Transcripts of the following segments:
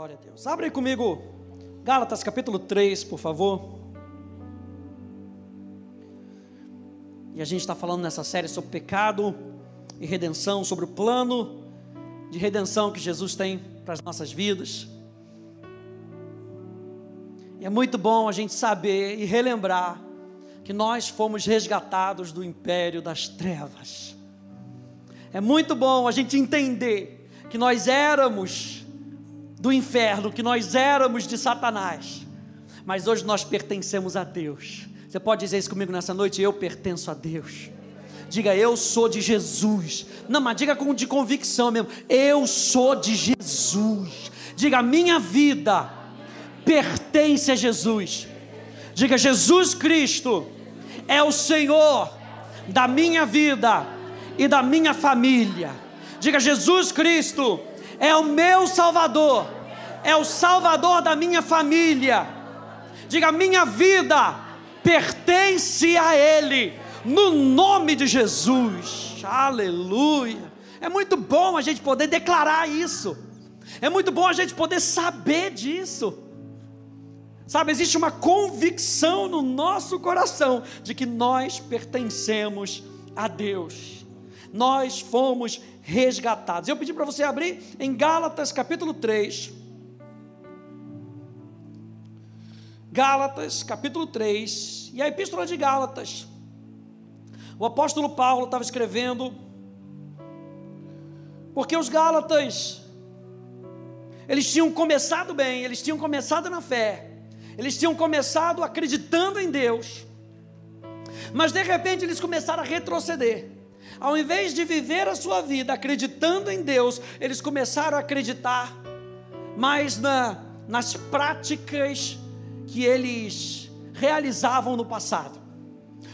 Glória a Deus. Abre comigo Gálatas capítulo 3, por favor. E a gente está falando nessa série sobre pecado e redenção, sobre o plano de redenção que Jesus tem para as nossas vidas. E é muito bom a gente saber e relembrar que nós fomos resgatados do império das trevas. É muito bom a gente entender que nós éramos do inferno, que nós éramos de Satanás, mas hoje nós pertencemos a Deus. Você pode dizer isso comigo nessa noite? Eu pertenço a Deus. Diga, eu sou de Jesus. Não, mas diga com de convicção mesmo. Eu sou de Jesus. Diga, minha vida pertence a Jesus. Diga, Jesus Cristo é o Senhor da minha vida e da minha família. Diga, Jesus Cristo é o meu Salvador, é o Salvador da minha família. Diga, minha vida pertence a Ele, no nome de Jesus. Aleluia. É muito bom a gente poder declarar isso. É muito bom a gente poder saber disso. Sabe, existe uma convicção no nosso coração de que nós pertencemos a Deus. Nós fomos resgatados. Eu pedi para você abrir em Gálatas capítulo 3. Gálatas capítulo 3. E a epístola de Gálatas. O apóstolo Paulo estava escrevendo. Porque os Gálatas, eles tinham começado bem, eles tinham começado na fé eles tinham começado acreditando em Deus, mas de repente eles começaram a retroceder. Ao invés de viver a sua vida acreditando em Deus, eles começaram a acreditar mais na, nas práticas que eles realizavam no passado,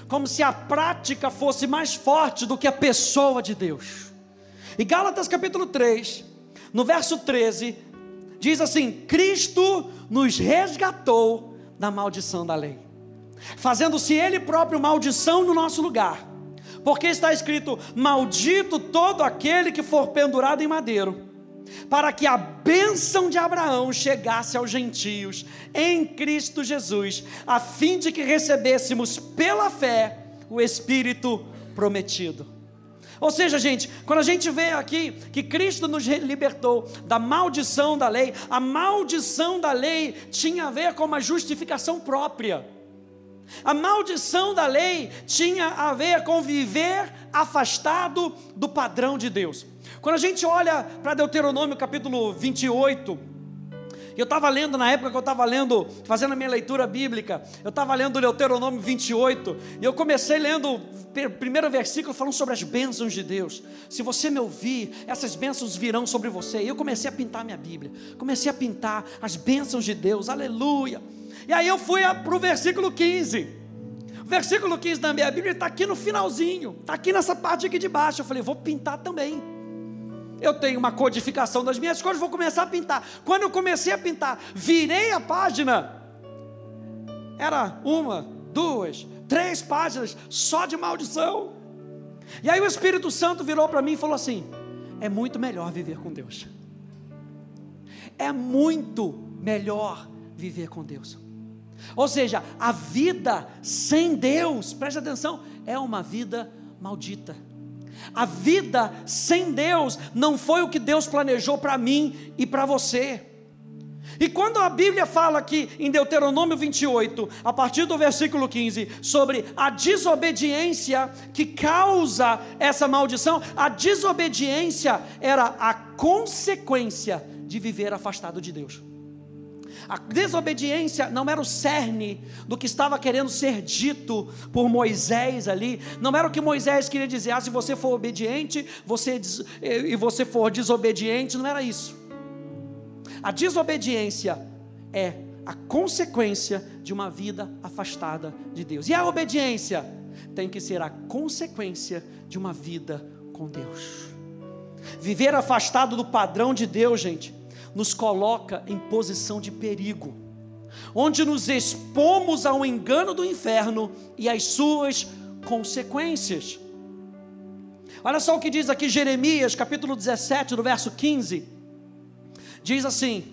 como se a prática fosse mais forte do que a pessoa de Deus. E Gálatas capítulo 3, no verso 13, diz assim: Cristo nos resgatou da maldição da lei, fazendo-se Ele próprio maldição no nosso lugar, porque está escrito: Maldito todo aquele que for pendurado em madeiro, para que a bênção de Abraão chegasse aos gentios em Cristo Jesus, a fim de que recebêssemos pela fé o Espírito prometido. Ou seja, gente, quando a gente vê aqui que Cristo nos libertou da maldição da lei, a maldição da lei tinha a ver com uma justificação própria. A maldição da lei tinha a ver com viver afastado do padrão de Deus. Quando a gente olha para Deuteronômio capítulo 28, eu estava lendo, na época que eu estava lendo, fazendo a minha leitura bíblica, eu estava lendo Deuteronômio 28, e eu comecei lendo o primeiro versículo falando sobre as bênçãos de Deus. Se você me ouvir, essas bênçãos virão sobre você. E eu comecei a pintar minha Bíblia, comecei a pintar as bênçãos de Deus, aleluia. E aí eu fui para o versículo 15. O versículo 15 da minha Bíblia está aqui no finalzinho, está aqui nessa parte aqui de baixo. Eu falei, vou pintar também eu tenho uma codificação das minhas coisas, vou começar a pintar. Quando eu comecei a pintar, virei a página, era uma, duas, três páginas só de maldição. E aí o Espírito Santo virou para mim e falou assim: é muito melhor viver com Deus. É muito melhor viver com Deus. Ou seja, a vida sem Deus, preste atenção, é uma vida maldita. A vida sem Deus não foi o que Deus planejou para mim e para você. E quando a Bíblia fala aqui em Deuteronômio 28, a partir do versículo 15, sobre a desobediência que causa essa maldição, a desobediência era a consequência de viver afastado de Deus. A desobediência não era o cerne do que estava querendo ser dito por Moisés ali. Não era o que Moisés queria dizer. Ah, se você for obediente, você e você for desobediente, não era isso. A desobediência é a consequência de uma vida afastada de Deus. E a obediência tem que ser a consequência de uma vida com Deus. Viver afastado do padrão de Deus, gente, nos coloca em posição de perigo, onde nos expomos ao engano do inferno e às suas consequências. Olha só o que diz aqui Jeremias, capítulo 17, no verso 15. Diz assim: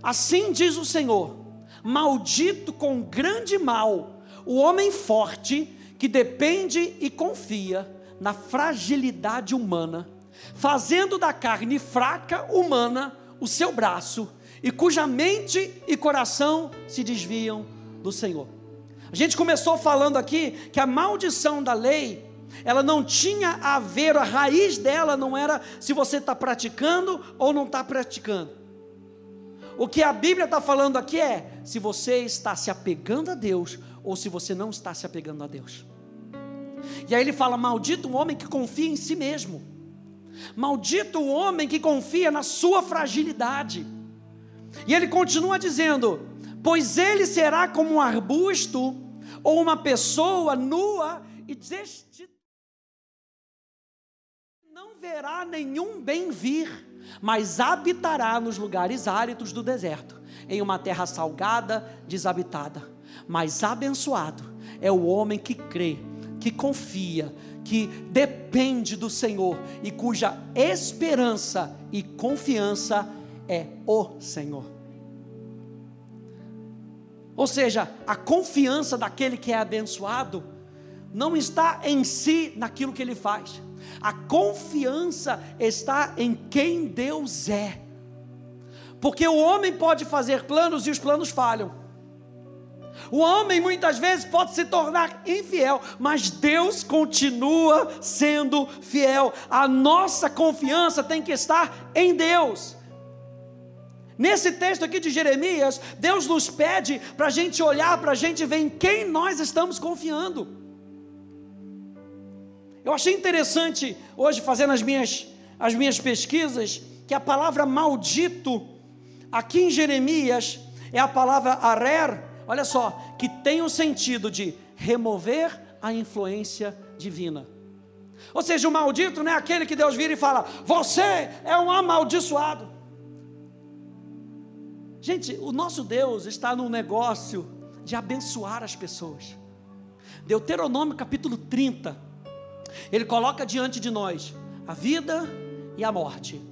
Assim diz o Senhor: Maldito com grande mal o homem forte que depende e confia na fragilidade humana, fazendo da carne fraca humana o seu braço, e cuja mente e coração se desviam do Senhor. A gente começou falando aqui que a maldição da lei, ela não tinha a ver, a raiz dela não era se você está praticando ou não está praticando. O que a Bíblia está falando aqui é se você está se apegando a Deus ou se você não está se apegando a Deus. E aí ele fala: Maldito o homem que confia em si mesmo, maldito o homem que confia na sua fragilidade. E ele continua dizendo: Pois ele será como um arbusto ou uma pessoa nua e destituída. Não verá nenhum bem vir mas habitará nos lugares áridos do deserto, em uma terra salgada, desabitada. Mas abençoado é o homem que crê, que confia, que depende do Senhor e cuja esperança e confiança é o Senhor. Ou seja, a confiança daquele que é abençoado não está em si naquilo que ele faz a confiança está em quem Deus é. Porque o homem pode fazer planos e os planos falham. O homem muitas vezes pode se tornar infiel, mas Deus continua sendo fiel. A nossa confiança tem que estar em Deus. Nesse texto aqui de Jeremias, Deus nos pede para a gente olhar, para a gente ver em quem nós estamos confiando. Eu achei interessante hoje fazendo as minhas, as minhas pesquisas que a palavra maldito aqui em Jeremias é a palavra arer, olha só, que tem o sentido de remover a influência divina. Ou seja, o maldito não é aquele que Deus vira e fala: "Você é um amaldiçoado". Gente, o nosso Deus está no negócio de abençoar as pessoas. Deuteronômio capítulo 30, ele coloca diante de nós a vida e a morte,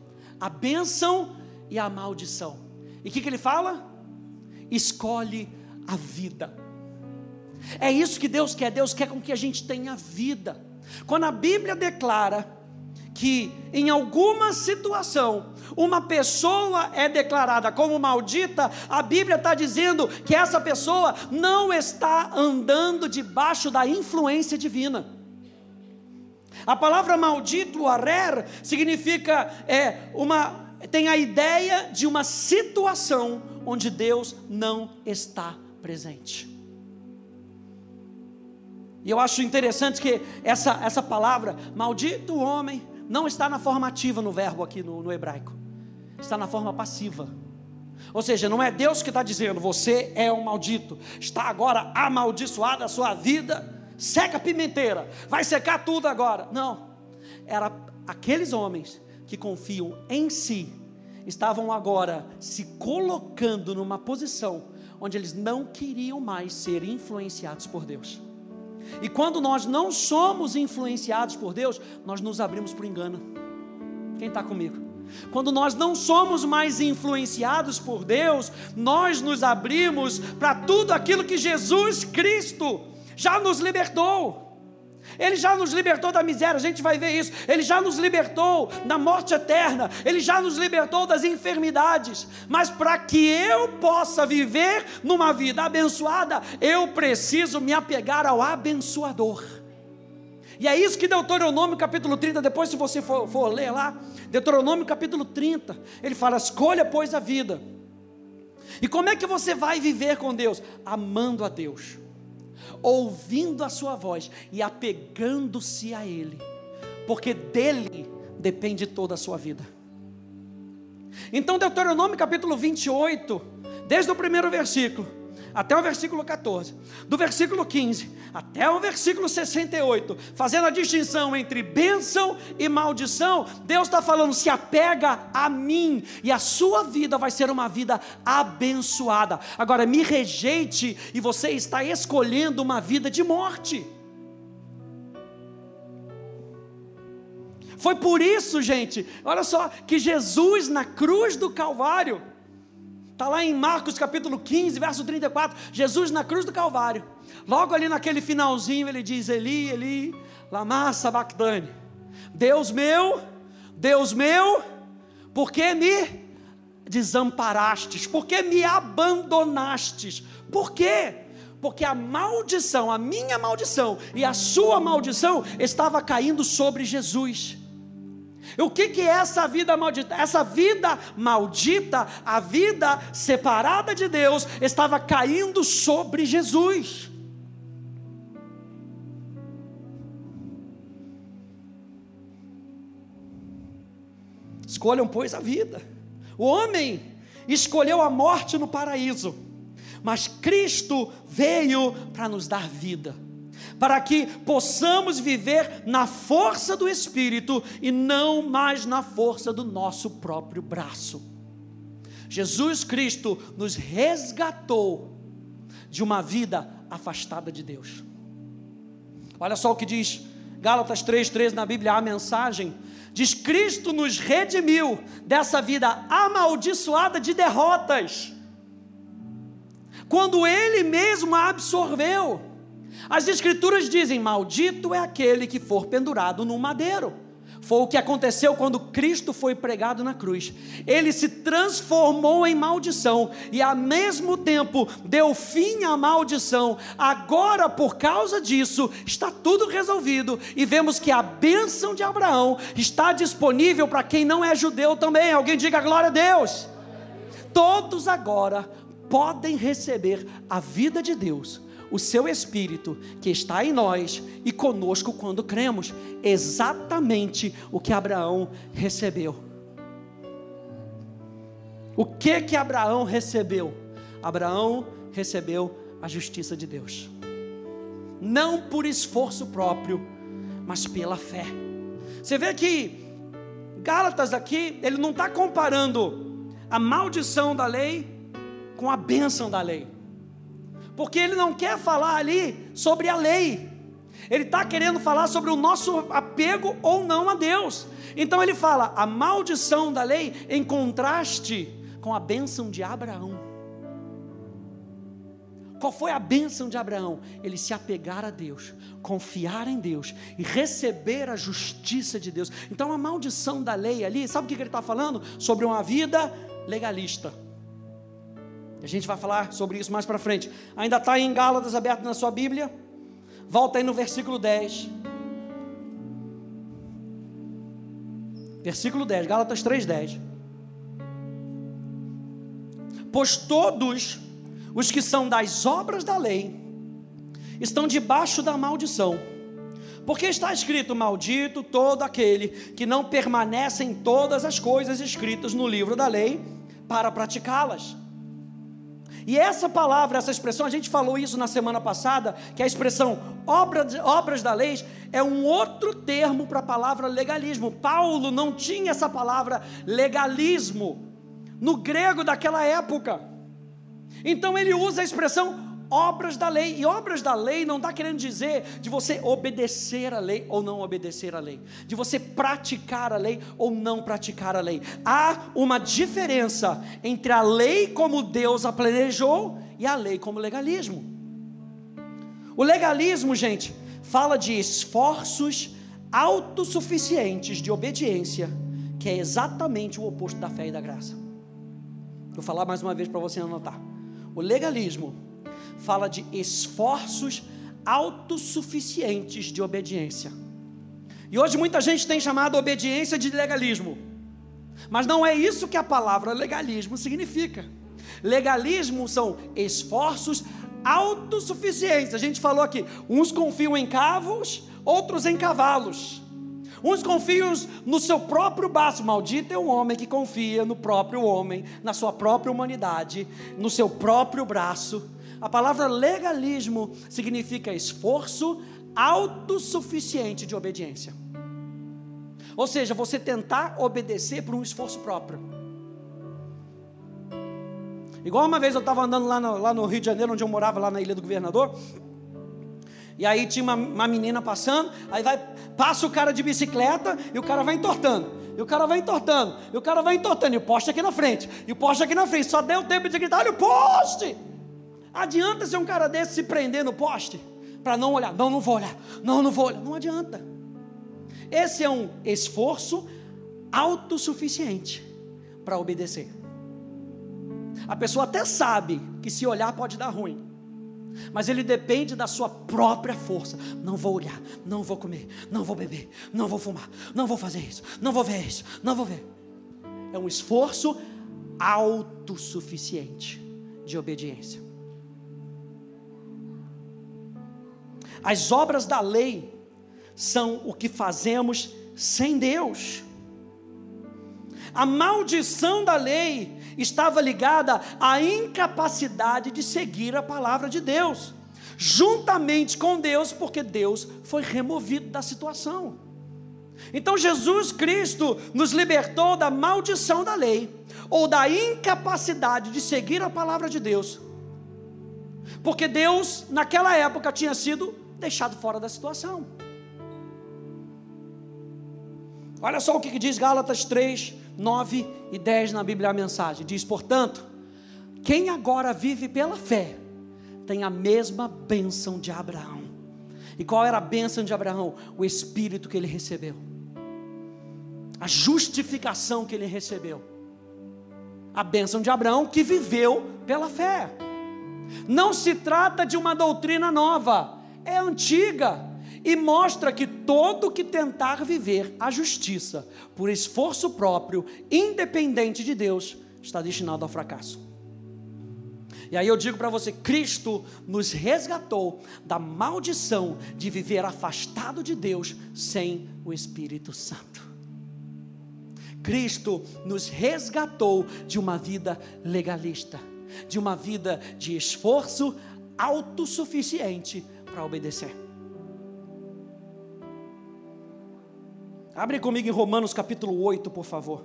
a bênção e a maldição. E o que, que ele fala? Escolhe a vida. É isso que Deus quer. Deus quer com que a gente tenha vida. Quando a Bíblia declara que em alguma situação uma pessoa é declarada como maldita, a Bíblia está dizendo que essa pessoa não está andando debaixo da influência divina. A palavra maldito, arer, significa é uma tem a ideia de uma situação onde Deus não está presente. E eu acho interessante que essa, essa palavra, maldito homem, não está na forma ativa no verbo aqui no, no hebraico, está na forma passiva. Ou seja, não é Deus que está dizendo, você é um maldito, está agora amaldiçoada a sua vida seca a pimenteira, vai secar tudo agora. Não, era aqueles homens que confiam em si, estavam agora se colocando numa posição onde eles não queriam mais ser influenciados por Deus. E quando nós não somos influenciados por Deus, nós nos abrimos para o engano. Quem está comigo? Quando nós não somos mais influenciados por Deus, nós nos abrimos para tudo aquilo que Jesus Cristo já nos libertou. Ele já nos libertou da miséria, a gente vai ver isso. Ele já nos libertou da morte eterna, ele já nos libertou das enfermidades. Mas para que eu possa viver numa vida abençoada, eu preciso me apegar ao abençoador. E é isso que Deuteronômio capítulo 30, depois se você for, for ler lá, Deuteronômio capítulo 30, ele fala: escolha, pois, a vida. E como é que você vai viver com Deus? Amando a Deus ouvindo a sua voz e apegando-se a Ele, porque dele depende toda a sua vida. Então, Deuteronômio capítulo 28, desde o primeiro versículo, até o versículo 14, do versículo 15 até o versículo 68, fazendo a distinção entre bênção e maldição, Deus está falando: se apega a mim, e a sua vida vai ser uma vida abençoada. Agora, me rejeite, e você está escolhendo uma vida de morte. Foi por isso, gente, olha só, que Jesus na cruz do Calvário, Está lá em Marcos capítulo 15, verso 34. Jesus na cruz do Calvário. Logo ali naquele finalzinho, ele diz: Eli, Eli, lama sabachthani. Deus meu, Deus meu, por que me desamparastes? Por que me abandonastes? Por quê? Porque a maldição, a minha maldição e a sua maldição estava caindo sobre Jesus. O que, que é essa vida maldita? Essa vida maldita, a vida separada de Deus, estava caindo sobre Jesus. Escolham, pois, a vida. O homem escolheu a morte no paraíso, mas Cristo veio para nos dar vida para que possamos viver na força do Espírito e não mais na força do nosso próprio braço. Jesus Cristo nos resgatou de uma vida afastada de Deus. Olha só o que diz Gálatas 3,13 na Bíblia, a mensagem. Diz: Cristo nos redimiu dessa vida amaldiçoada de derrotas, quando Ele mesmo a absorveu. As Escrituras dizem: Maldito é aquele que for pendurado no madeiro. Foi o que aconteceu quando Cristo foi pregado na cruz. Ele se transformou em maldição e, ao mesmo tempo, deu fim à maldição. Agora, por causa disso, está tudo resolvido e vemos que a bênção de Abraão está disponível para quem não é judeu também. Alguém diga glória a Deus. Todos agora podem receber a vida de Deus o seu Espírito que está em nós e conosco quando cremos, exatamente o que Abraão recebeu. O que que Abraão recebeu? Abraão recebeu a justiça de Deus, não por esforço próprio, mas pela fé. Você vê que Gálatas aqui, ele não está comparando a maldição da lei com a bênção da lei porque ele não quer falar ali sobre a lei, ele está querendo falar sobre o nosso apego ou não a Deus. Então ele fala a maldição da lei em contraste com a bênção de Abraão. Qual foi a bênção de Abraão? Ele se apegar a Deus, confiar em Deus e receber a justiça de Deus. Então a maldição da lei ali, sabe o que ele está falando? Sobre uma vida legalista. A gente vai falar sobre isso mais para frente. Ainda está em Gálatas aberto na sua Bíblia. Volta aí no versículo 10. Versículo 10, Gálatas 3:10. Pois todos os que são das obras da lei estão debaixo da maldição. Porque está escrito: Maldito todo aquele que não permanece em todas as coisas escritas no livro da lei para praticá-las. E essa palavra, essa expressão, a gente falou isso na semana passada, que a expressão obras, da lei é um outro termo para a palavra legalismo. Paulo não tinha essa palavra legalismo no grego daquela época. Então ele usa a expressão obras da lei. E obras da lei não está querendo dizer de você obedecer a lei ou não obedecer a lei, de você praticar a lei ou não praticar a lei. Há uma diferença entre a lei como Deus a planejou e a lei como legalismo. O legalismo, gente, fala de esforços autossuficientes de obediência, que é exatamente o oposto da fé e da graça. Vou falar mais uma vez para você anotar. O legalismo fala de esforços autossuficientes de obediência. E hoje muita gente tem chamado obediência de legalismo. Mas não é isso que a palavra legalismo significa. Legalismo são esforços autossuficientes. A gente falou aqui, uns confiam em cavos, outros em cavalos. Uns confiam no seu próprio braço. Maldito é o homem que confia no próprio homem, na sua própria humanidade, no seu próprio braço a palavra legalismo significa esforço autossuficiente de obediência. Ou seja, você tentar obedecer por um esforço próprio. Igual uma vez eu estava andando lá no, lá no, Rio de Janeiro, onde eu morava, lá na Ilha do Governador. E aí tinha uma, uma menina passando, aí vai, passa o cara de bicicleta e o cara vai entortando. e o cara vai entortando, e o cara vai entortando, e o poste aqui na frente, e o poste aqui na frente, só deu tempo de gritar: olha o poste! Adianta ser um cara desse se prender no poste, para não olhar, não, não vou olhar, não, não vou olhar, não adianta. Esse é um esforço autossuficiente para obedecer. A pessoa até sabe que se olhar pode dar ruim, mas ele depende da sua própria força. Não vou olhar, não vou comer, não vou beber, não vou fumar, não vou fazer isso, não vou ver isso, não vou ver. É um esforço autossuficiente de obediência. As obras da lei são o que fazemos sem Deus. A maldição da lei estava ligada à incapacidade de seguir a palavra de Deus, juntamente com Deus, porque Deus foi removido da situação. Então Jesus Cristo nos libertou da maldição da lei, ou da incapacidade de seguir a palavra de Deus, porque Deus, naquela época, tinha sido deixado fora da situação. Olha só o que diz Gálatas 3, 9 e 10 na Bíblia a mensagem. Diz, portanto, quem agora vive pela fé tem a mesma bênção de Abraão. E qual era a bênção de Abraão? O Espírito que ele recebeu, a justificação que ele recebeu, a bênção de Abraão que viveu pela fé. Não se trata de uma doutrina nova, é antiga e mostra que todo que tentar viver a justiça por esforço próprio, independente de Deus, está destinado ao fracasso. E aí eu digo para você: Cristo nos resgatou da maldição de viver afastado de Deus sem o Espírito Santo. Cristo nos resgatou de uma vida legalista, de uma vida de esforço autossuficiente para obedecer. Abre comigo em Romanos capítulo 8, por favor.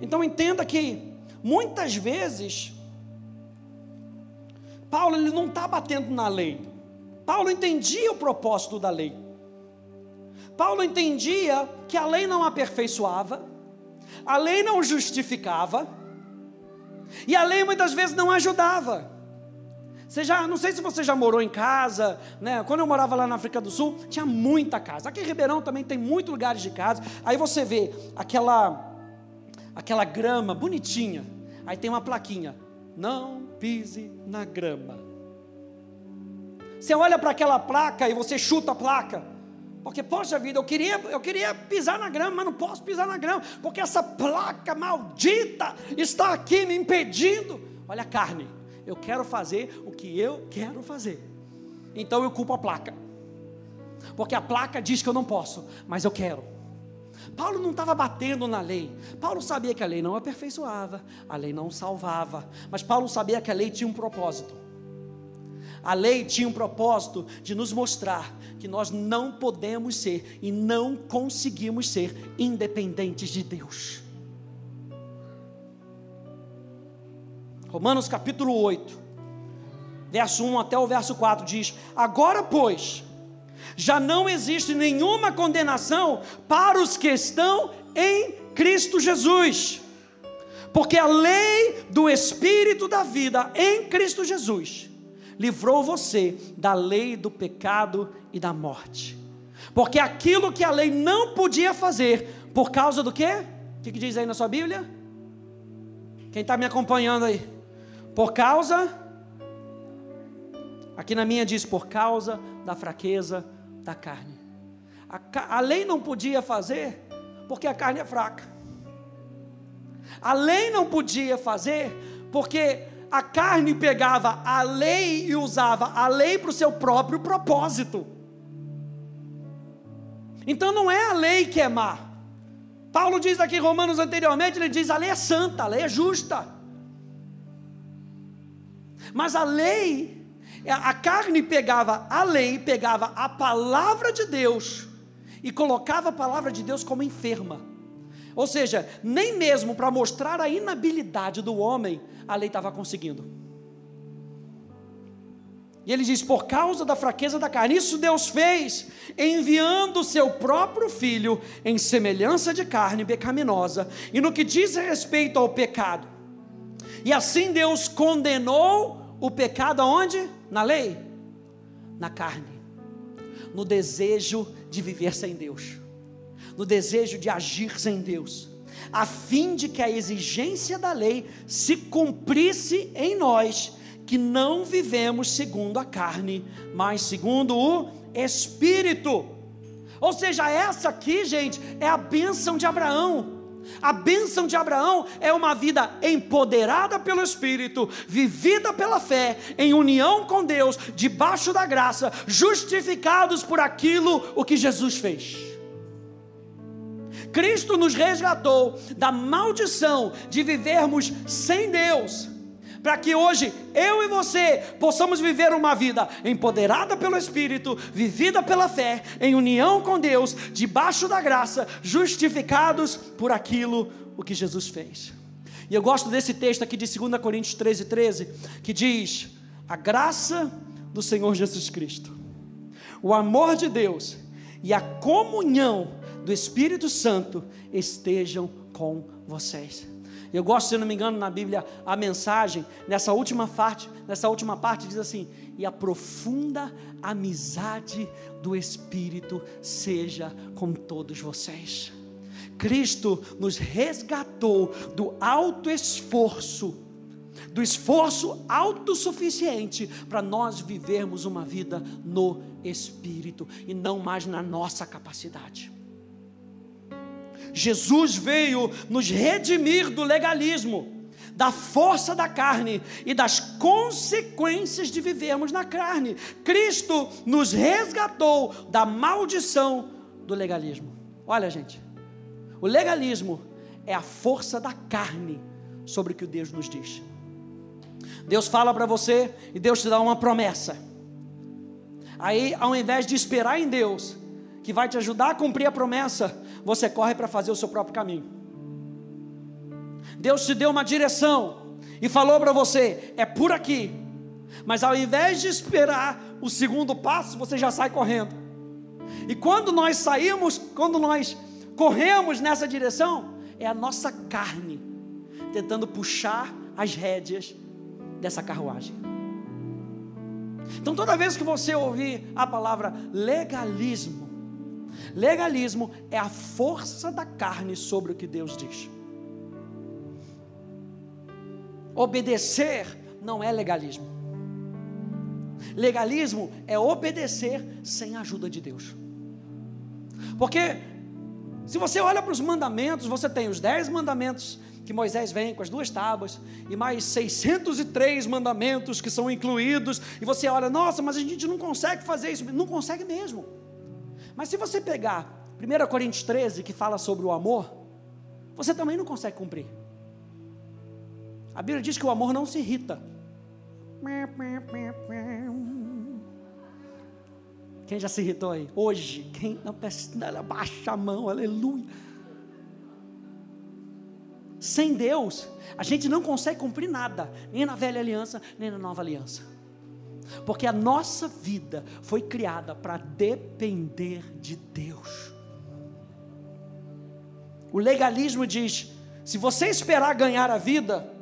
Então entenda que muitas vezes Paulo ele não está batendo na lei. Paulo entendia o propósito da lei. Paulo entendia que a lei não aperfeiçoava, a lei não justificava, e a lei muitas vezes não ajudava. Você já, não sei se você já morou em casa, né? Quando eu morava lá na África do Sul, tinha muita casa. Aqui em Ribeirão também tem muitos lugares de casa. Aí você vê aquela aquela grama bonitinha. Aí tem uma plaquinha: "Não pise na grama". Você olha para aquela placa e você chuta a placa. Porque, poxa vida, eu queria, eu queria pisar na grama, mas não posso pisar na grama, porque essa placa maldita está aqui me impedindo. Olha a carne eu quero fazer o que eu quero fazer. Então eu culpo a placa. Porque a placa diz que eu não posso, mas eu quero. Paulo não estava batendo na lei. Paulo sabia que a lei não aperfeiçoava, a lei não salvava, mas Paulo sabia que a lei tinha um propósito. A lei tinha um propósito de nos mostrar que nós não podemos ser e não conseguimos ser independentes de Deus. Romanos capítulo 8, verso 1 até o verso 4 diz: Agora, pois, já não existe nenhuma condenação para os que estão em Cristo Jesus, porque a lei do Espírito da vida em Cristo Jesus livrou você da lei do pecado e da morte. Porque aquilo que a lei não podia fazer, por causa do quê? O que, que diz aí na sua Bíblia? Quem está me acompanhando aí? Por causa, aqui na minha diz, por causa da fraqueza da carne. A, a lei não podia fazer, porque a carne é fraca. A lei não podia fazer, porque a carne pegava a lei e usava a lei para o seu próprio propósito. Então não é a lei que é má. Paulo diz aqui em Romanos anteriormente, ele diz: a lei é santa, a lei é justa. Mas a lei, a carne pegava a lei, pegava a palavra de Deus e colocava a palavra de Deus como enferma. Ou seja, nem mesmo para mostrar a inabilidade do homem, a lei estava conseguindo. E ele diz: por causa da fraqueza da carne, isso Deus fez, enviando o seu próprio filho em semelhança de carne pecaminosa, e no que diz respeito ao pecado. E assim Deus condenou o pecado aonde? Na lei? Na carne. No desejo de viver sem Deus. No desejo de agir sem Deus. A fim de que a exigência da lei se cumprisse em nós que não vivemos segundo a carne, mas segundo o Espírito. Ou seja, essa aqui, gente, é a bênção de Abraão. A bênção de Abraão é uma vida empoderada pelo Espírito, vivida pela fé, em união com Deus, debaixo da graça, justificados por aquilo o que Jesus fez. Cristo nos resgatou da maldição de vivermos sem Deus para que hoje eu e você possamos viver uma vida empoderada pelo Espírito, vivida pela fé, em união com Deus, debaixo da graça, justificados por aquilo o que Jesus fez. E eu gosto desse texto aqui de 2 Coríntios 13, 13, que diz: A graça do Senhor Jesus Cristo, o amor de Deus e a comunhão do Espírito Santo estejam com vocês. Eu gosto, se não me engano, na Bíblia, a mensagem, nessa última parte, nessa última parte diz assim: "E a profunda amizade do Espírito seja com todos vocês". Cristo nos resgatou do alto esforço, do esforço autossuficiente para nós vivermos uma vida no Espírito e não mais na nossa capacidade. Jesus veio nos redimir do legalismo, da força da carne e das consequências de vivermos na carne. Cristo nos resgatou da maldição do legalismo. Olha, gente, o legalismo é a força da carne sobre o que Deus nos diz. Deus fala para você e Deus te dá uma promessa. Aí, ao invés de esperar em Deus, que vai te ajudar a cumprir a promessa, você corre para fazer o seu próprio caminho. Deus te deu uma direção e falou para você: é por aqui. Mas ao invés de esperar o segundo passo, você já sai correndo. E quando nós saímos, quando nós corremos nessa direção, é a nossa carne tentando puxar as rédeas dessa carruagem. Então, toda vez que você ouvir a palavra legalismo, Legalismo é a força da carne sobre o que Deus diz. Obedecer não é legalismo. Legalismo é obedecer sem a ajuda de Deus. Porque se você olha para os mandamentos, você tem os dez mandamentos que Moisés vem com as duas tábuas, e mais 603 mandamentos que são incluídos, e você olha, nossa, mas a gente não consegue fazer isso. Não consegue mesmo. Mas se você pegar 1 Coríntios 13, que fala sobre o amor, você também não consegue cumprir. A Bíblia diz que o amor não se irrita. Quem já se irritou aí? Hoje, quem não baixa a mão, aleluia. Sem Deus, a gente não consegue cumprir nada, nem na velha aliança, nem na nova aliança. Porque a nossa vida foi criada para depender de Deus. O legalismo diz: se você esperar ganhar a vida,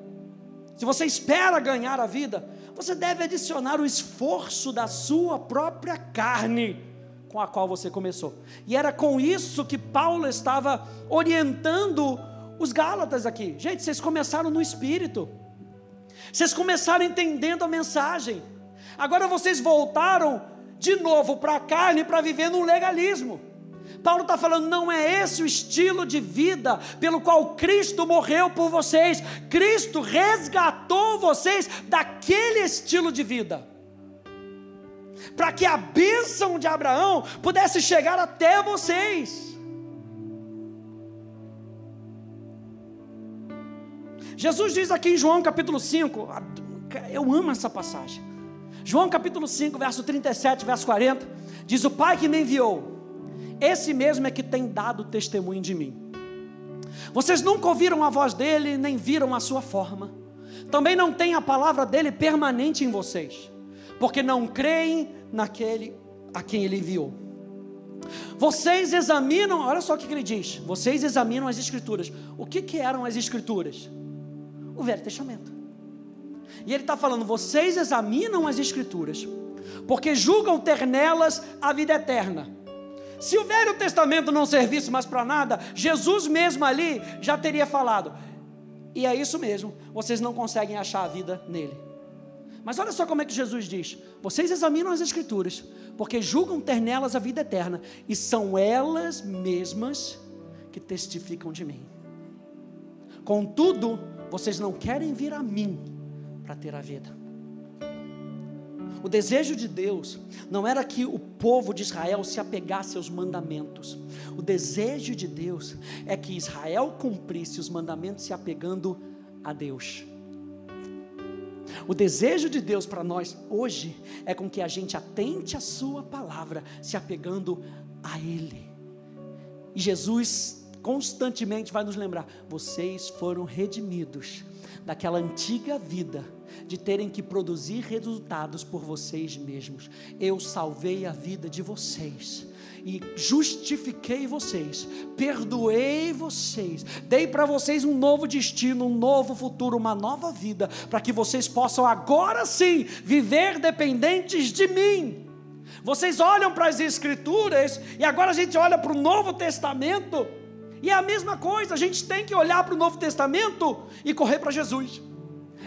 se você espera ganhar a vida, você deve adicionar o esforço da sua própria carne com a qual você começou. E era com isso que Paulo estava orientando os Gálatas aqui. Gente, vocês começaram no espírito. Vocês começaram entendendo a mensagem. Agora vocês voltaram de novo para a carne para viver no legalismo. Paulo está falando, não é esse o estilo de vida pelo qual Cristo morreu por vocês. Cristo resgatou vocês daquele estilo de vida. Para que a bênção de Abraão pudesse chegar até vocês. Jesus diz aqui em João capítulo 5, eu amo essa passagem. João capítulo 5, verso 37, verso 40, diz: O Pai que me enviou, esse mesmo é que tem dado testemunho de mim. Vocês nunca ouviram a voz dele, nem viram a sua forma. Também não tem a palavra dele permanente em vocês, porque não creem naquele a quem ele enviou. Vocês examinam, olha só o que ele diz: vocês examinam as Escrituras. O que, que eram as Escrituras? O Velho Testamento. E ele está falando: vocês examinam as Escrituras, porque julgam ter nelas a vida eterna. Se o Velho Testamento não servisse mais para nada, Jesus mesmo ali já teria falado: e é isso mesmo, vocês não conseguem achar a vida nele. Mas olha só como é que Jesus diz: vocês examinam as Escrituras, porque julgam ter nelas a vida eterna, e são elas mesmas que testificam de mim. Contudo, vocês não querem vir a mim para ter a vida. O desejo de Deus não era que o povo de Israel se apegasse aos mandamentos. O desejo de Deus é que Israel cumprisse os mandamentos se apegando a Deus. O desejo de Deus para nós hoje é com que a gente atente a Sua palavra, se apegando a Ele. E Jesus constantemente vai nos lembrar: vocês foram redimidos daquela antiga vida de terem que produzir resultados por vocês mesmos. Eu salvei a vida de vocês e justifiquei vocês, perdoei vocês, dei para vocês um novo destino, um novo futuro, uma nova vida, para que vocês possam agora sim viver dependentes de mim. Vocês olham para as Escrituras e agora a gente olha para o Novo Testamento. E é a mesma coisa, a gente tem que olhar para o Novo Testamento e correr para Jesus.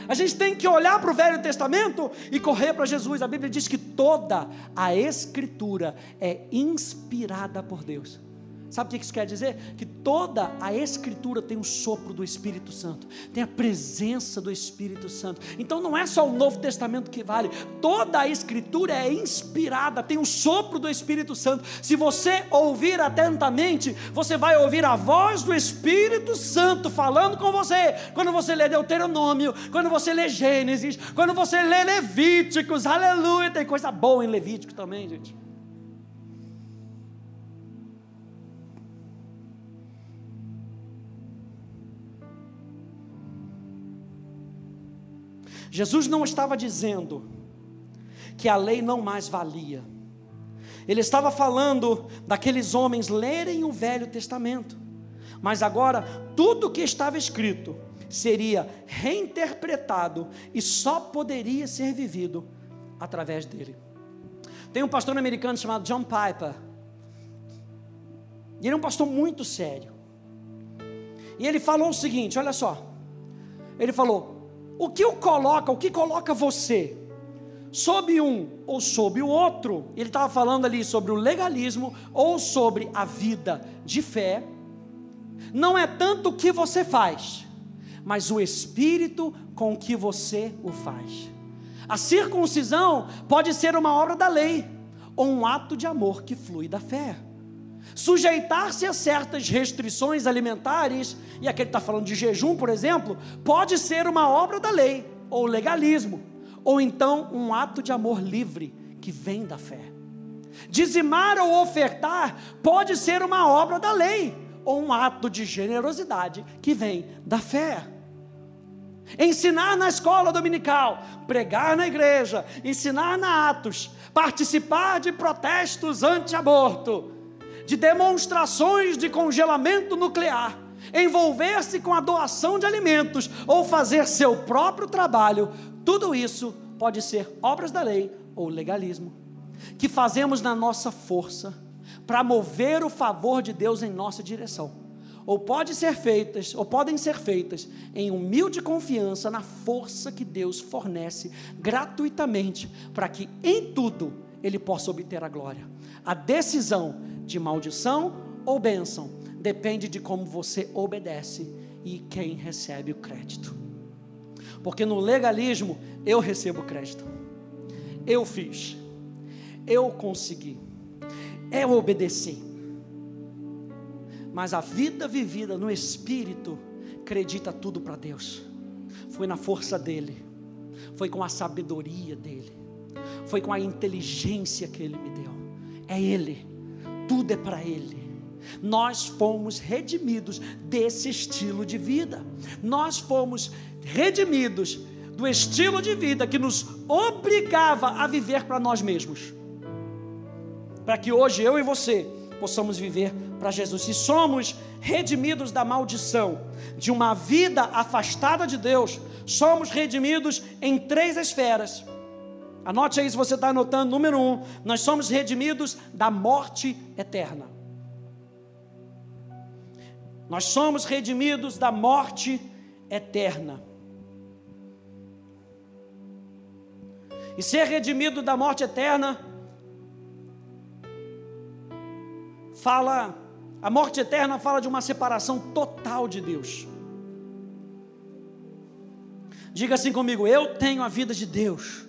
A gente tem que olhar para o Velho Testamento e correr para Jesus. A Bíblia diz que toda a Escritura é inspirada por Deus. Sabe o que isso quer dizer? Que toda a Escritura tem o sopro do Espírito Santo, tem a presença do Espírito Santo. Então não é só o Novo Testamento que vale, toda a Escritura é inspirada, tem o sopro do Espírito Santo. Se você ouvir atentamente, você vai ouvir a voz do Espírito Santo falando com você. Quando você lê Deuteronômio, quando você lê Gênesis, quando você lê Levíticos, aleluia, tem coisa boa em Levítico também, gente. Jesus não estava dizendo que a lei não mais valia. Ele estava falando daqueles homens lerem o Velho Testamento. Mas agora, tudo que estava escrito seria reinterpretado e só poderia ser vivido através dele. Tem um pastor americano chamado John Piper. E ele é um pastor muito sério. E ele falou o seguinte: olha só. Ele falou: o que o coloca, o que coloca você sob um ou sob o outro, ele estava falando ali sobre o legalismo ou sobre a vida de fé, não é tanto o que você faz, mas o espírito com que você o faz. A circuncisão pode ser uma obra da lei ou um ato de amor que flui da fé. Sujeitar-se a certas restrições alimentares, e aqui ele está falando de jejum, por exemplo, pode ser uma obra da lei, ou legalismo, ou então um ato de amor livre que vem da fé. Dizimar ou ofertar pode ser uma obra da lei, ou um ato de generosidade que vem da fé. Ensinar na escola dominical, pregar na igreja, ensinar na Atos, participar de protestos anti-aborto, de demonstrações de congelamento nuclear, envolver-se com a doação de alimentos ou fazer seu próprio trabalho, tudo isso pode ser obras da lei ou legalismo, que fazemos na nossa força para mover o favor de Deus em nossa direção. Ou pode ser feitas, ou podem ser feitas em humilde confiança na força que Deus fornece gratuitamente para que em tudo ele possa obter a glória. A decisão de maldição ou bênção depende de como você obedece e quem recebe o crédito. Porque no legalismo eu recebo crédito. Eu fiz. Eu consegui. Eu obedeci. Mas a vida vivida no espírito acredita tudo para Deus. Foi na força dele. Foi com a sabedoria dele. Foi com a inteligência que ele me deu. É ele tudo é para Ele. Nós fomos redimidos desse estilo de vida. Nós fomos redimidos do estilo de vida que nos obrigava a viver para nós mesmos. Para que hoje eu e você possamos viver para Jesus. Se somos redimidos da maldição de uma vida afastada de Deus, somos redimidos em três esferas. Anote aí se você está anotando. Número um, nós somos redimidos da morte eterna. Nós somos redimidos da morte eterna. E ser redimido da morte eterna fala, a morte eterna fala de uma separação total de Deus. Diga assim comigo: eu tenho a vida de Deus.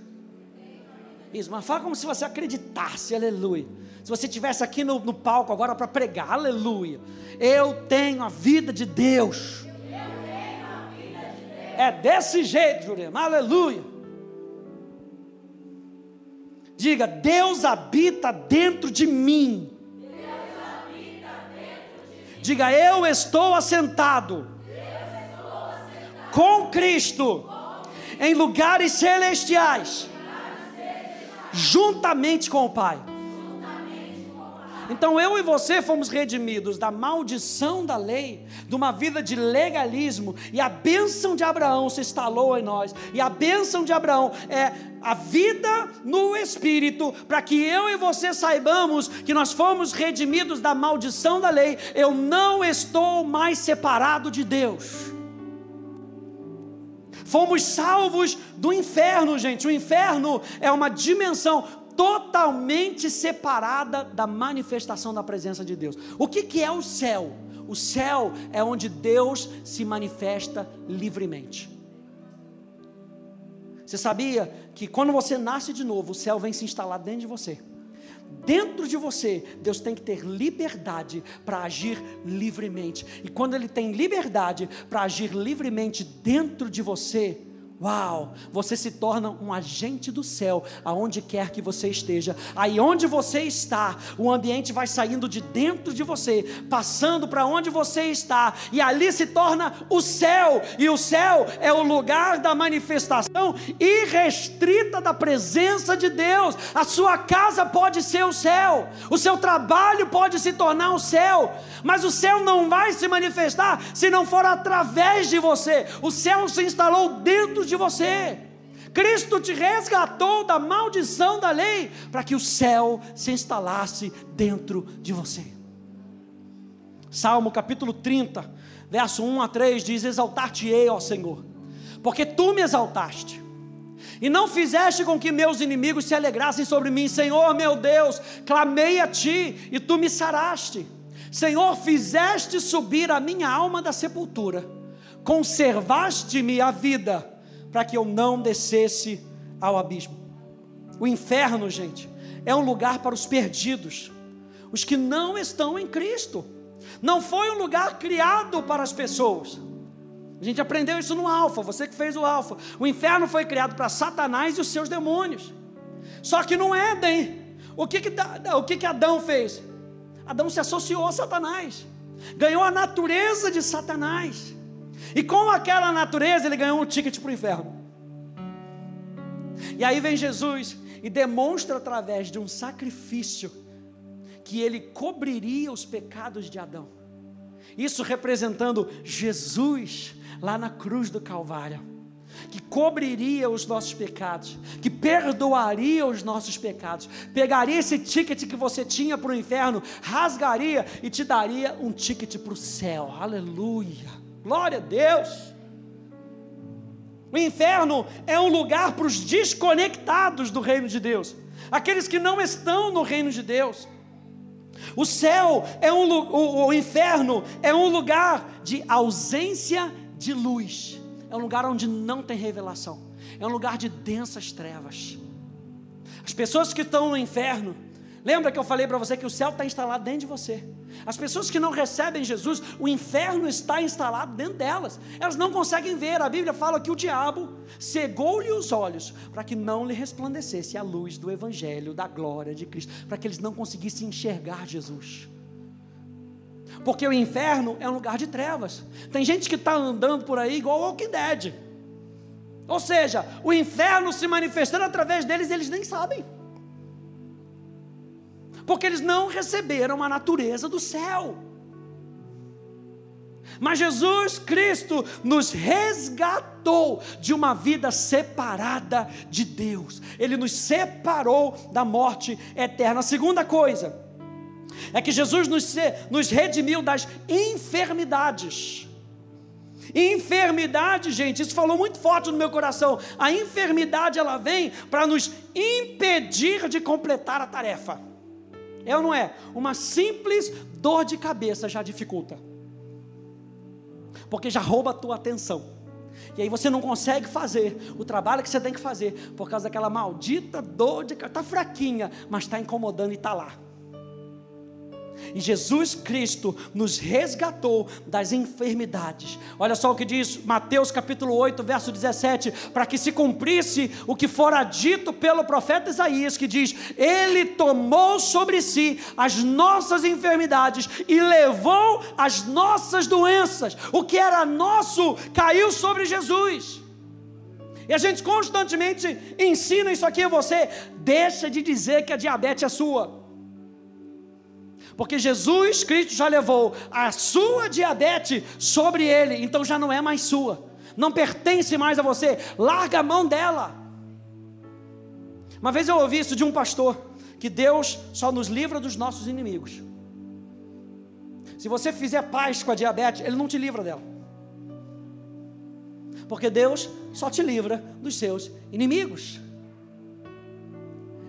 Isso, mas fala como se você acreditasse, aleluia. Se você estivesse aqui no, no palco agora para pregar, aleluia. Eu tenho a vida de Deus. É desse jeito, Jurema, aleluia. Diga, Deus habita dentro de mim. Diga, eu estou assentado, com Cristo em lugares celestiais, juntamente com o Pai. Então eu e você fomos redimidos da maldição da lei, de uma vida de legalismo, e a bênção de Abraão se instalou em nós. E a bênção de Abraão é a vida no Espírito, para que eu e você saibamos que nós fomos redimidos da maldição da lei. Eu não estou mais separado de Deus. Fomos salvos do inferno, gente. O inferno é uma dimensão totalmente separada da manifestação da presença de Deus. O que, que é o céu? O céu é onde Deus se manifesta livremente. Você sabia que quando você nasce de novo, o céu vem se instalar dentro de você? Dentro de você, Deus tem que ter liberdade para agir livremente. E quando Ele tem liberdade para agir livremente dentro de você, Uau, você se torna um agente do céu, aonde quer que você esteja. Aí onde você está, o ambiente vai saindo de dentro de você, passando para onde você está, e ali se torna o céu. E o céu é o lugar da manifestação irrestrita da presença de Deus. A sua casa pode ser o céu, o seu trabalho pode se tornar o céu, mas o céu não vai se manifestar se não for através de você. O céu se instalou dentro de você. Cristo te resgatou da maldição da lei para que o céu se instalasse dentro de você. Salmo capítulo 30, verso 1 a 3 diz: Exaltar-te-ei, ó Senhor, porque tu me exaltaste, e não fizeste com que meus inimigos se alegrassem sobre mim, Senhor meu Deus, clamei a ti e tu me saraste. Senhor, fizeste subir a minha alma da sepultura, conservaste-me a vida para que eu não descesse ao abismo. O inferno, gente, é um lugar para os perdidos, os que não estão em Cristo. Não foi um lugar criado para as pessoas. A gente aprendeu isso no Alfa, você que fez o Alfa. O inferno foi criado para Satanás e os seus demônios. Só que no Éden, o que, que, o que, que Adão fez? Adão se associou a Satanás, ganhou a natureza de Satanás. E com aquela natureza ele ganhou um ticket para o inferno. E aí vem Jesus e demonstra através de um sacrifício que ele cobriria os pecados de Adão. Isso representando Jesus lá na cruz do Calvário, que cobriria os nossos pecados, que perdoaria os nossos pecados, pegaria esse ticket que você tinha para o inferno, rasgaria e te daria um ticket para o céu. Aleluia! Glória a Deus. O inferno é um lugar para os desconectados do reino de Deus, aqueles que não estão no reino de Deus. O céu é um o, o inferno é um lugar de ausência de luz. É um lugar onde não tem revelação. É um lugar de densas trevas. As pessoas que estão no inferno, lembra que eu falei para você que o céu está instalado dentro de você. As pessoas que não recebem Jesus, o inferno está instalado dentro delas. Elas não conseguem ver. A Bíblia fala que o diabo cegou-lhe os olhos para que não lhe resplandecesse a luz do Evangelho, da glória de Cristo, para que eles não conseguissem enxergar Jesus. Porque o inferno é um lugar de trevas. Tem gente que está andando por aí igual o Walking Dead. Ou seja, o inferno se manifestando através deles, eles nem sabem. Porque eles não receberam a natureza do céu. Mas Jesus Cristo nos resgatou de uma vida separada de Deus. Ele nos separou da morte eterna. A segunda coisa é que Jesus nos, nos redimiu das enfermidades. Enfermidade, gente, isso falou muito forte no meu coração. A enfermidade ela vem para nos impedir de completar a tarefa. É ou não é? Uma simples dor de cabeça já dificulta. Porque já rouba a tua atenção. E aí você não consegue fazer o trabalho que você tem que fazer por causa daquela maldita dor de cabeça. Está fraquinha, mas está incomodando e está lá. E Jesus Cristo nos resgatou das enfermidades. Olha só o que diz Mateus capítulo 8, verso 17: para que se cumprisse o que fora dito pelo profeta Isaías, que diz: Ele tomou sobre si as nossas enfermidades e levou as nossas doenças. O que era nosso caiu sobre Jesus. E a gente constantemente ensina isso aqui a você. Deixa de dizer que a diabetes é sua porque Jesus Cristo já levou a sua diabetes sobre ele, então já não é mais sua, não pertence mais a você, larga a mão dela. Uma vez eu ouvi isso de um pastor, que Deus só nos livra dos nossos inimigos. Se você fizer paz com a diabetes, Ele não te livra dela. Porque Deus só te livra dos seus inimigos.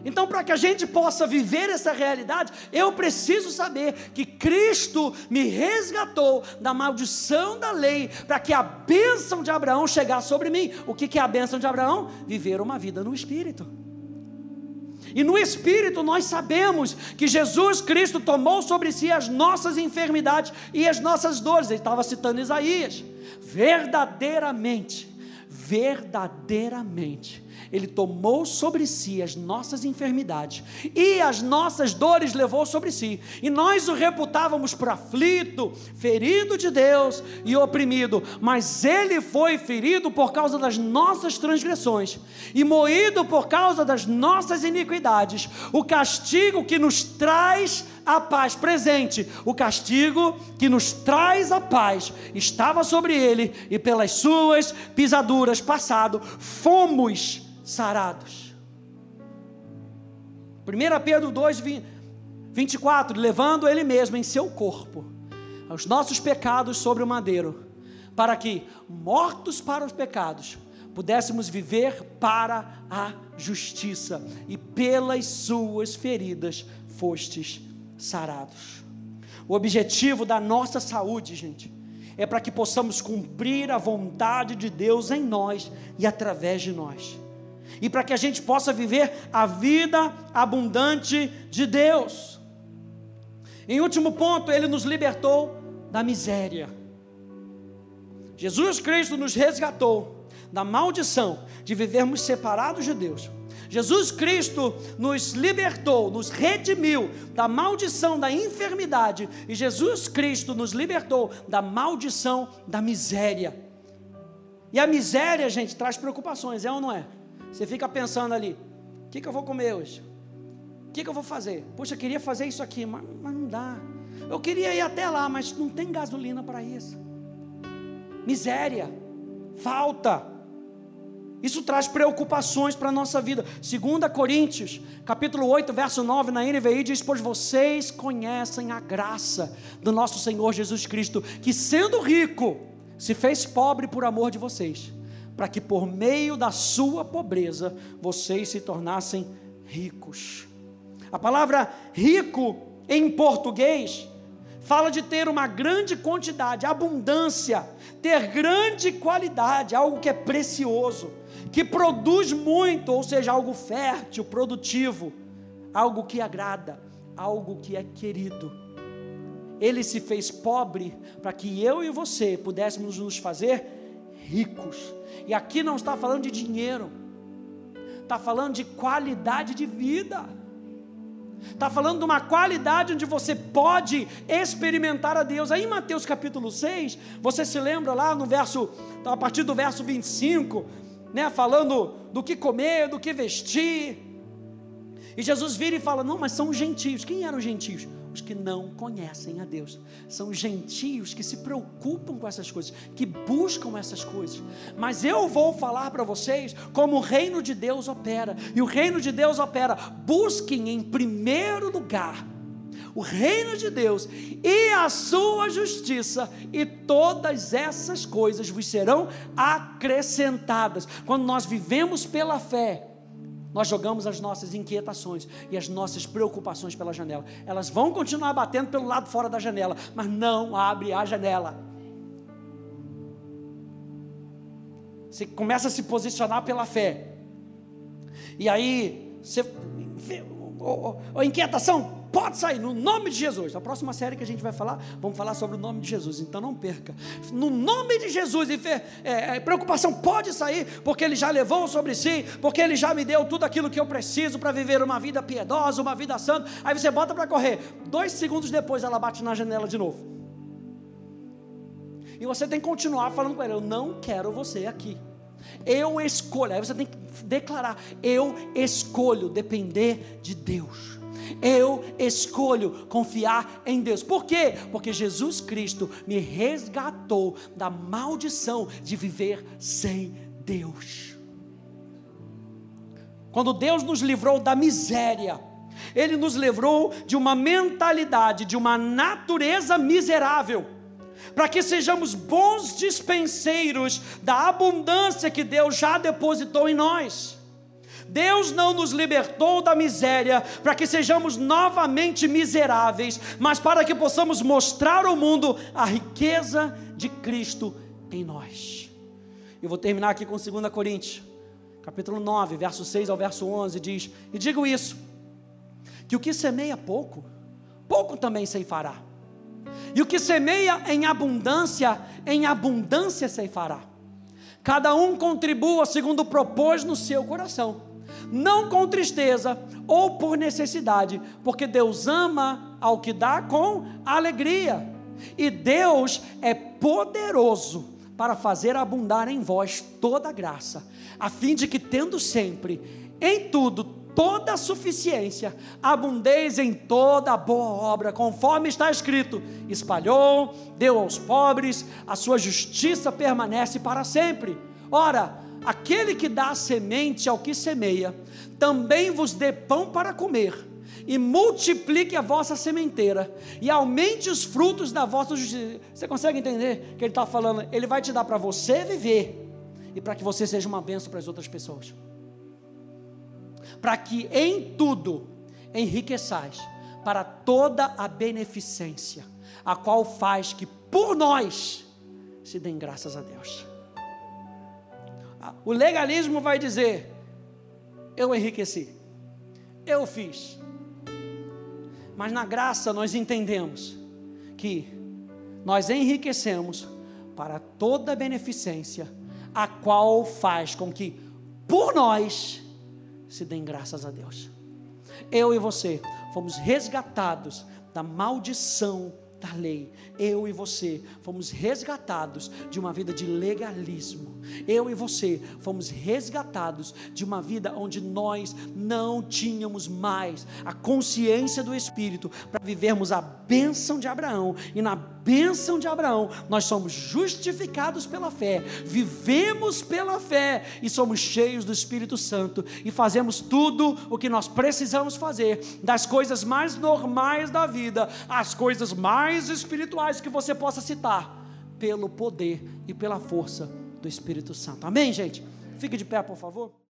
Então, para que a gente possa viver essa realidade, eu preciso saber que Cristo me resgatou da maldição da lei, para que a bênção de Abraão chegasse sobre mim. O que é a bênção de Abraão? Viver uma vida no Espírito. E no Espírito nós sabemos que Jesus Cristo tomou sobre si as nossas enfermidades e as nossas dores. Ele estava citando Isaías. Verdadeiramente, verdadeiramente ele tomou sobre si as nossas enfermidades e as nossas dores levou sobre si. E nós o reputávamos por aflito, ferido de Deus e oprimido, mas ele foi ferido por causa das nossas transgressões e moído por causa das nossas iniquidades. O castigo que nos traz a paz presente, o castigo que nos traz a paz estava sobre ele e pelas suas pisaduras passado fomos sarados. 1 Pedro 2, 24: levando Ele mesmo em seu corpo os nossos pecados sobre o madeiro, para que, mortos para os pecados, pudéssemos viver para a justiça, e pelas suas feridas fostes sarados. O objetivo da nossa saúde, gente, é para que possamos cumprir a vontade de Deus em nós e através de nós e para que a gente possa viver a vida abundante de Deus. Em último ponto, ele nos libertou da miséria. Jesus Cristo nos resgatou da maldição de vivermos separados de Deus. Jesus Cristo nos libertou, nos redimiu da maldição da enfermidade, e Jesus Cristo nos libertou da maldição da miséria. E a miséria, gente, traz preocupações, é ou não é? Você fica pensando ali: o que, que eu vou comer hoje? O que, que eu vou fazer? Poxa, eu queria fazer isso aqui, mas, mas não dá. Eu queria ir até lá, mas não tem gasolina para isso. Miséria, falta. Isso traz preocupações para a nossa vida. 2 Coríntios, capítulo 8, verso 9, na NVI diz: Pois vocês conhecem a graça do nosso Senhor Jesus Cristo, que sendo rico, se fez pobre por amor de vocês para que por meio da sua pobreza vocês se tornassem ricos. A palavra rico em português fala de ter uma grande quantidade, abundância, ter grande qualidade, algo que é precioso, que produz muito, ou seja, algo fértil, produtivo, algo que agrada, algo que é querido. Ele se fez pobre para que eu e você pudéssemos nos fazer ricos. E aqui não está falando de dinheiro, está falando de qualidade de vida. Está falando de uma qualidade onde você pode experimentar a Deus. Aí em Mateus capítulo 6, você se lembra lá no verso, a partir do verso 25, né, falando do que comer, do que vestir. E Jesus vira e fala: Não, mas são os gentios. Quem eram os gentios? Os que não conhecem a Deus. São os gentios que se preocupam com essas coisas, que buscam essas coisas. Mas eu vou falar para vocês como o reino de Deus opera. E o reino de Deus opera: busquem em primeiro lugar o reino de Deus e a sua justiça, e todas essas coisas vos serão acrescentadas. Quando nós vivemos pela fé, nós jogamos as nossas inquietações e as nossas preocupações pela janela. Elas vão continuar batendo pelo lado fora da janela, mas não abre a janela. Você começa a se posicionar pela fé. E aí, você. a inquietação, pode sair, no nome de Jesus. A próxima série que a gente vai falar, vamos falar sobre o nome de Jesus, então não perca. No nome de Jesus, e é, é, preocupação pode sair, porque Ele já levou sobre si, porque Ele já me deu tudo aquilo que eu preciso para viver uma vida piedosa, uma vida santa. Aí você bota para correr, dois segundos depois ela bate na janela de novo. E você tem que continuar falando com ela: Eu não quero você aqui. Eu escolho. Aí você tem que declarar: Eu escolho depender de Deus. Eu escolho confiar em Deus. Por quê? Porque Jesus Cristo me resgatou da maldição de viver sem Deus. Quando Deus nos livrou da miséria, Ele nos livrou de uma mentalidade, de uma natureza miserável, para que sejamos bons dispenseiros da abundância que Deus já depositou em nós. Deus não nos libertou da miséria para que sejamos novamente miseráveis, mas para que possamos mostrar ao mundo a riqueza de Cristo em nós. Eu vou terminar aqui com 2 Coríntios, capítulo 9, verso 6 ao verso 11, diz: E digo isso, que o que semeia pouco, pouco também ceifará. E o que semeia em abundância, em abundância ceifará. Cada um contribua segundo propôs no seu coração não com tristeza ou por necessidade, porque Deus ama ao que dá com alegria, e Deus é poderoso para fazer abundar em vós toda graça, a fim de que, tendo sempre, em tudo, toda a suficiência, abundeis em toda boa obra, conforme está escrito: espalhou, deu aos pobres, a sua justiça permanece para sempre. Ora, aquele que dá semente ao que semeia, também vos dê pão para comer, e multiplique a vossa sementeira, e aumente os frutos da vossa justiça. Você consegue entender que ele está falando? Ele vai te dar para você viver, e para que você seja uma bênção para as outras pessoas. Para que em tudo enriqueçais para toda a beneficência, a qual faz que por nós se dêem graças a Deus. O legalismo vai dizer: eu enriqueci, eu fiz. Mas na graça nós entendemos que nós enriquecemos para toda beneficência, a qual faz com que por nós se dêem graças a Deus. Eu e você fomos resgatados da maldição da lei. Eu e você fomos resgatados de uma vida de legalismo. Eu e você fomos resgatados de uma vida onde nós não tínhamos mais a consciência do Espírito para vivermos a bênção de Abraão. E na bênção de Abraão, nós somos justificados pela fé, vivemos pela fé e somos cheios do Espírito Santo e fazemos tudo o que nós precisamos fazer, das coisas mais normais da vida às coisas mais espirituais que você possa citar, pelo poder e pela força do Espírito Santo. Amém, gente? Fique de pé, por favor.